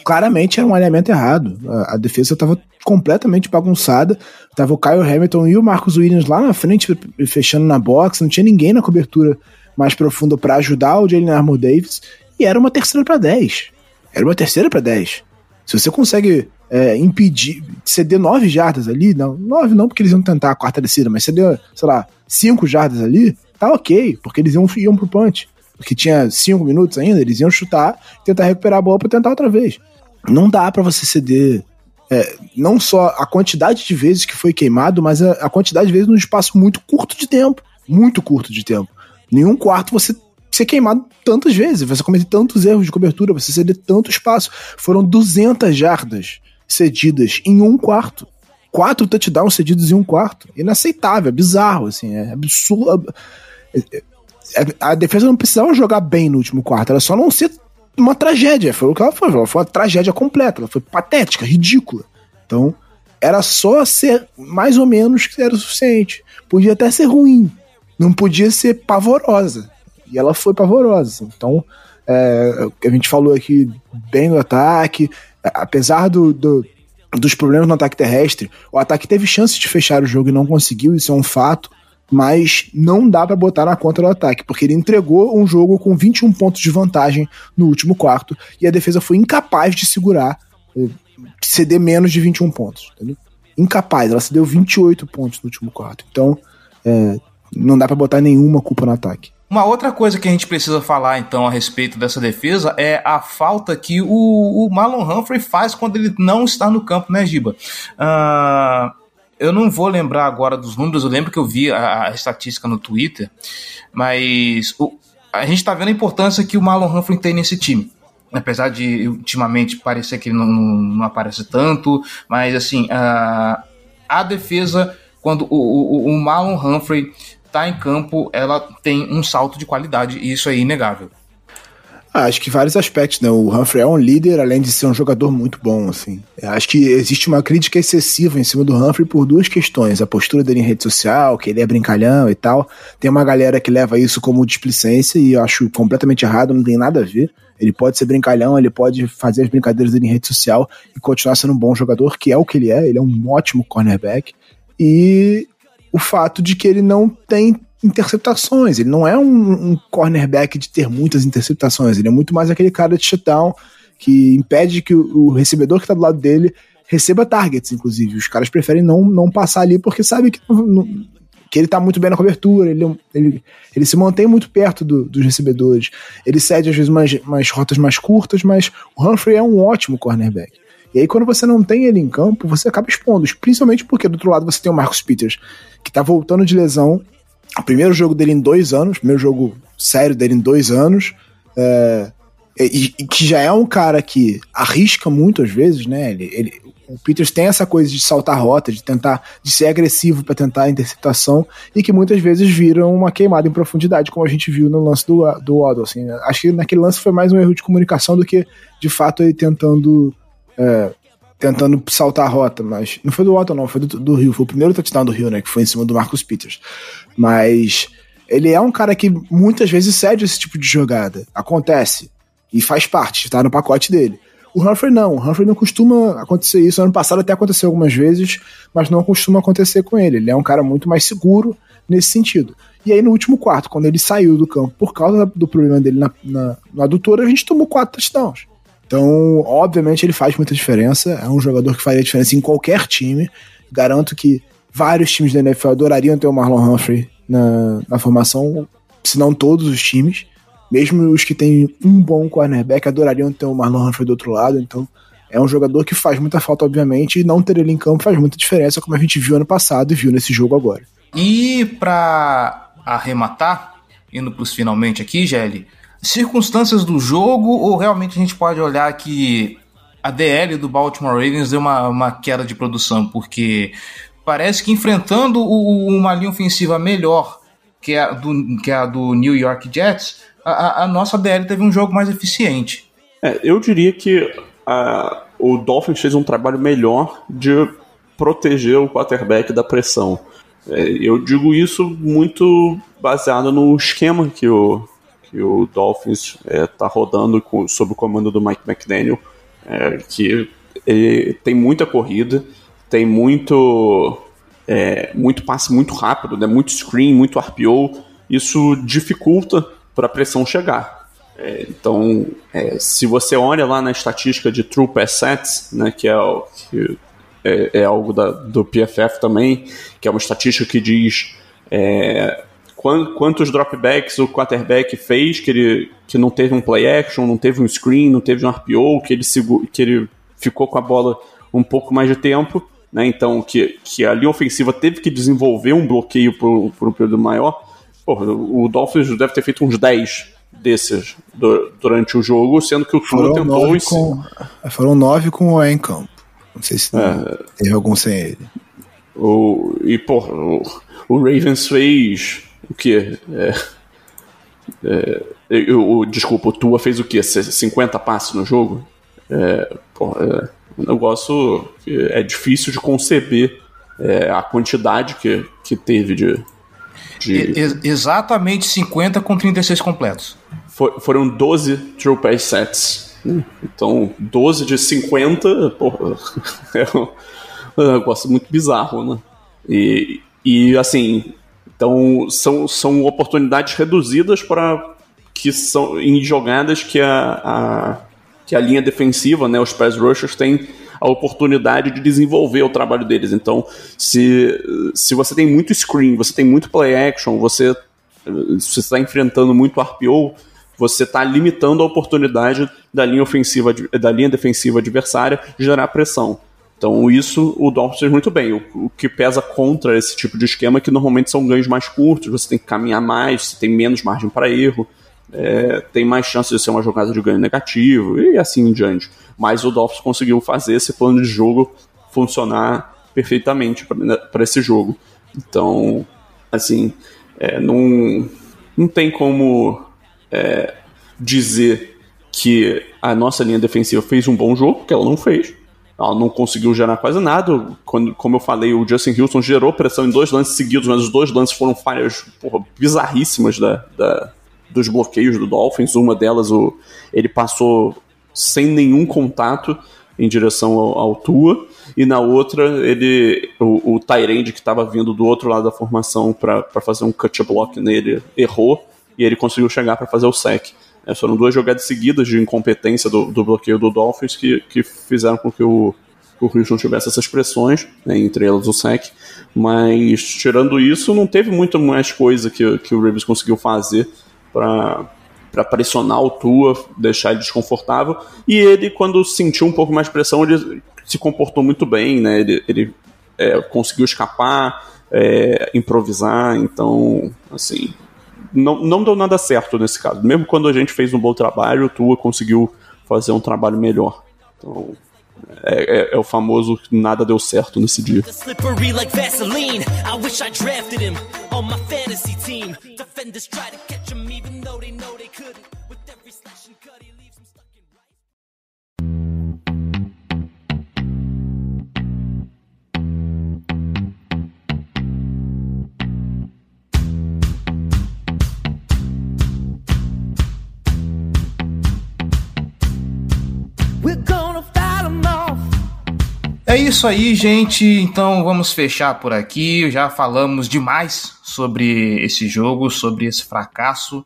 Speaker 5: claramente era um alinhamento errado. A, a defesa estava completamente bagunçada. Tava o Kyle Hamilton e o Marcus Williams lá na frente, fechando na box, não tinha ninguém na cobertura mais profunda para ajudar o Jalen Armour Davis. E era uma terceira para 10. Era uma terceira para 10. Se você consegue é, impedir, ceder 9 jardas ali, não, 9 não, porque eles iam tentar a quarta descida, mas ceder, sei lá, 5 jardas ali, tá ok, porque eles iam, iam pro punch. Porque tinha 5 minutos ainda, eles iam chutar, tentar recuperar a bola para tentar outra vez não dá para você ceder é, não só a quantidade de vezes que foi queimado, mas a, a, quantidade de vezes num espaço muito curto de tempo. Muito curto de tempo. Nenhum quarto você ser queimado tantas vezes, você cometer tantos erros de cobertura, você ceder tanto espaço. Foram 200 jardas cedidas em um quarto. Quatro touchdowns cedidos em um quarto. Inaceitável, é bizarro, assim, é absurdo. É, é, a defesa não precisava jogar bem no último quarto, era só não ser uma tragédia. Foi o que ela foi. Ela foi uma tragédia completa. Ela foi patética, ridícula. Então, era só ser mais ou menos que era o suficiente. Podia até ser ruim. Não podia ser pavorosa. E ela foi pavorosa. Então, é, a gente falou aqui bem do ataque. Apesar do, do, dos problemas no ataque terrestre, o ataque teve chance de fechar o jogo e não conseguiu. Isso é um fato mas não dá para botar na conta do ataque, porque ele entregou um jogo com 21 pontos de vantagem no último quarto e a defesa foi incapaz de segurar, eh, ceder menos de 21 pontos. Entendeu? Incapaz, ela cedeu 28 pontos no último quarto. Então, é, não dá para botar nenhuma culpa no ataque.
Speaker 4: Uma outra coisa que a gente precisa falar então a respeito dessa defesa é a falta que o, o Marlon Humphrey faz quando ele não está no campo, né, Giba? Uh, eu não vou lembrar agora dos números, eu lembro que eu vi a, a estatística no Twitter, mas o, a gente está vendo a importância que o Marlon Humphrey tem nesse time. Apesar de ultimamente parecer que ele não, não, aparece tanto, mas assim, a, a defesa, quando o, o, o Marlon Humphrey tá em campo, ela tem um salto de qualidade, e isso é inegável.
Speaker 5: Ah, acho que vários aspectos, né? O Humphrey é um líder, além de ser um jogador muito bom, assim. Acho que existe uma crítica excessiva em cima do Humphrey por duas questões. A postura dele em rede social, que ele é brincalhão e tal. Tem uma galera que leva isso como displicência e eu acho completamente errado, não tem nada a ver. Ele pode ser brincalhão, ele pode fazer as brincadeiras dele em rede social e continuar sendo um bom jogador, que é o que ele é. Ele é um ótimo cornerback. E o fato de que ele não tem interceptações. Ele não é um, um, cornerback de ter muitas interceptações. Ele é muito mais aquele cara de shutdown que impede que o, o recebedor que está do lado dele receba targets, inclusive. Os caras preferem não, não passar ali porque sabem que, que ele está muito bem na cobertura, ele, ele, ele se mantém muito perto do, dos recebedores. Ele cede às vezes mais, mais rotas mais curtas, mas o Humphrey é um ótimo cornerback. E aí, quando você não tem ele em campo, você acaba expondo, principalmente porque do outro lado você tem o Marcus Peters, que está voltando de lesão o primeiro jogo dele em dois anos, primeiro jogo sério dele em dois anos, é, e, e, que já é um cara que arrisca muito às vezes, né? Ele, ele, o Peters tem essa coisa de saltar rota, de tentar, de ser agressivo para tentar a interceptação e que muitas vezes viram uma queimada em profundidade, como a gente viu no lance do, do Waddle. Assim, acho que naquele lance foi mais um erro de comunicação do que de fato ele tentando é, tentando saltar a rota, mas não foi do Otto não, foi do, do Rio, foi o primeiro touchdown do Rio, né, que foi em cima do Marcus Peters. Mas ele é um cara que muitas vezes cede esse tipo de jogada, acontece, e faz parte, tá no pacote dele. O Humphrey não, o Humphrey não costuma acontecer isso, ano passado até aconteceu algumas vezes, mas não costuma acontecer com ele, ele é um cara muito mais seguro nesse sentido. E aí no último quarto, quando ele saiu do campo por causa do problema dele na, na, no adutor, a gente tomou quatro touchdowns. Então, obviamente, ele faz muita diferença. É um jogador que faria diferença em qualquer time. Garanto que vários times da NFL adorariam ter o Marlon Humphrey na, na formação, se não todos os times. Mesmo os que têm um bom cornerback adorariam ter o Marlon Humphrey do outro lado. Então, é um jogador que faz muita falta, obviamente, e não ter ele em campo faz muita diferença, como a gente viu ano passado e viu nesse jogo agora.
Speaker 4: E para arrematar, indo para os finalmente aqui, Gelli, circunstâncias do jogo ou realmente a gente pode olhar que a DL do Baltimore Ravens deu uma, uma queda de produção? Porque parece que enfrentando o, uma linha ofensiva melhor que a do, que a do New York Jets, a, a nossa DL teve um jogo mais eficiente.
Speaker 6: É, eu diria que a, o Dolphins fez um trabalho melhor de proteger o quarterback da pressão. É, eu digo isso muito baseado no esquema que o, que o Dolphins está é, rodando com, sob o comando do Mike McDaniel, é, que tem muita corrida, tem muito é, muito passe muito rápido, né, muito screen, muito RPO, isso dificulta para a pressão chegar. É, então, é, se você olha lá na estatística de True Pass Sets, né, que é, que é, é algo da, do PFF também, que é uma estatística que diz quantos dropbacks o quarterback fez que ele que não teve um play action, não teve um screen, não teve um RPO, que ele, que ele ficou com a bola um pouco mais de tempo, né? Então que, que a linha ofensiva teve que desenvolver um bloqueio por, por um período maior. Porra, o Dolphins deve ter feito uns 10 desses do, durante o jogo, sendo que o Tua tentou
Speaker 5: nove com, Foram nove com o em campo. Não sei se é, teve algum sem ele.
Speaker 6: O, e, porra, o, o Ravens fez o que? É, é, eu, desculpa, o Tua fez o que? 50 passes no jogo? É, porra, é um negócio que é difícil de conceber é, a quantidade que, que teve de. de...
Speaker 4: exatamente 50 com 36 completos.
Speaker 6: For, foram 12 true pass sets. Então, 12 de 50, porra, é um negócio muito bizarro, né? E, e assim, então são, são oportunidades reduzidas para que são em jogadas que a, a, que a linha defensiva, né, os pass rushers têm a oportunidade de desenvolver o trabalho deles. Então, se, se você tem muito screen, você tem muito play action, você está enfrentando muito RPO, você está limitando a oportunidade da linha ofensiva, da linha defensiva adversária gerar pressão. Então, isso o Dolphins fez muito bem. O, o, que pesa contra esse tipo de esquema é que normalmente são ganhos mais curtos, você tem que caminhar mais, você tem menos margem para erro, é, tem mais chance de ser uma jogada de ganho negativo e assim em diante. Mas o Dolphins conseguiu fazer esse plano de jogo funcionar perfeitamente para esse jogo. Então, assim, É, não, não tem como é, dizer que a nossa linha defensiva fez um bom jogo, porque ela não fez. Ela não conseguiu gerar quase nada. Quando, como eu falei, o Justin Houston gerou pressão em dois lances seguidos, mas os dois lances foram falhas porra, bizarríssimas da, da, dos bloqueios do Dolphins. Uma delas, o, ele passou sem nenhum contato em direção ao, ao Tua, e na outra, ele o, o Tyrande que estava vindo do outro lado da formação para fazer um cut block nele errou, e ele conseguiu chegar para fazer o sec. É, foram duas jogadas seguidas de incompetência do, do bloqueio do Dolphins que, que fizeram com que o, o Houston tivesse essas pressões, né, entre elas o sec, mas tirando isso, não teve muito mais coisa que, que o Ravens conseguiu fazer para para pressionar o Tua, deixar ele desconfortável. E ele, quando sentiu um pouco mais de pressão, ele se comportou muito bem, né? Ele, ele é, conseguiu escapar, é, improvisar. Então, assim, não, não deu nada certo nesse caso. Mesmo quando a gente fez um bom trabalho, o Tua conseguiu fazer um trabalho melhor. Então, é, é, é, o famoso nada deu certo nesse dia.
Speaker 4: É isso aí, gente. Então vamos fechar por aqui. Já falamos demais sobre esse jogo, sobre esse fracasso.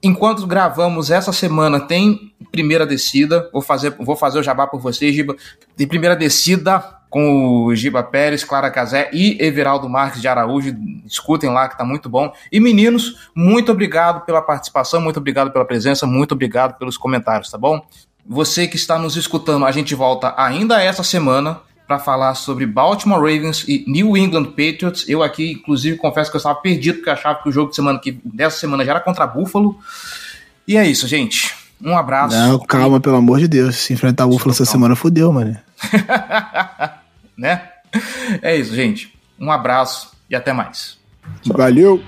Speaker 4: Enquanto gravamos essa semana, tem primeira descida. Vou fazer, vou fazer o jabá por vocês, Giba. Tem primeira descida com o Giba Pérez, Clara Casé e Everaldo Marques de Araújo. Escutem lá que tá muito bom. E meninos, muito obrigado pela participação, muito obrigado pela presença, muito obrigado pelos comentários, tá bom? Você que está nos escutando, a gente volta ainda essa semana para falar sobre Baltimore Ravens e New England Patriots. Eu aqui, inclusive, confesso que eu estava perdido porque achava que o jogo de semana que dessa semana já era contra Buffalo. E é isso, gente. Um abraço.
Speaker 5: Não, calma, pelo amor de Deus. Se enfrentar Buffalo essa semana, fodeu, mano.
Speaker 4: né? É isso, gente. Um abraço e até mais.
Speaker 5: Valeu!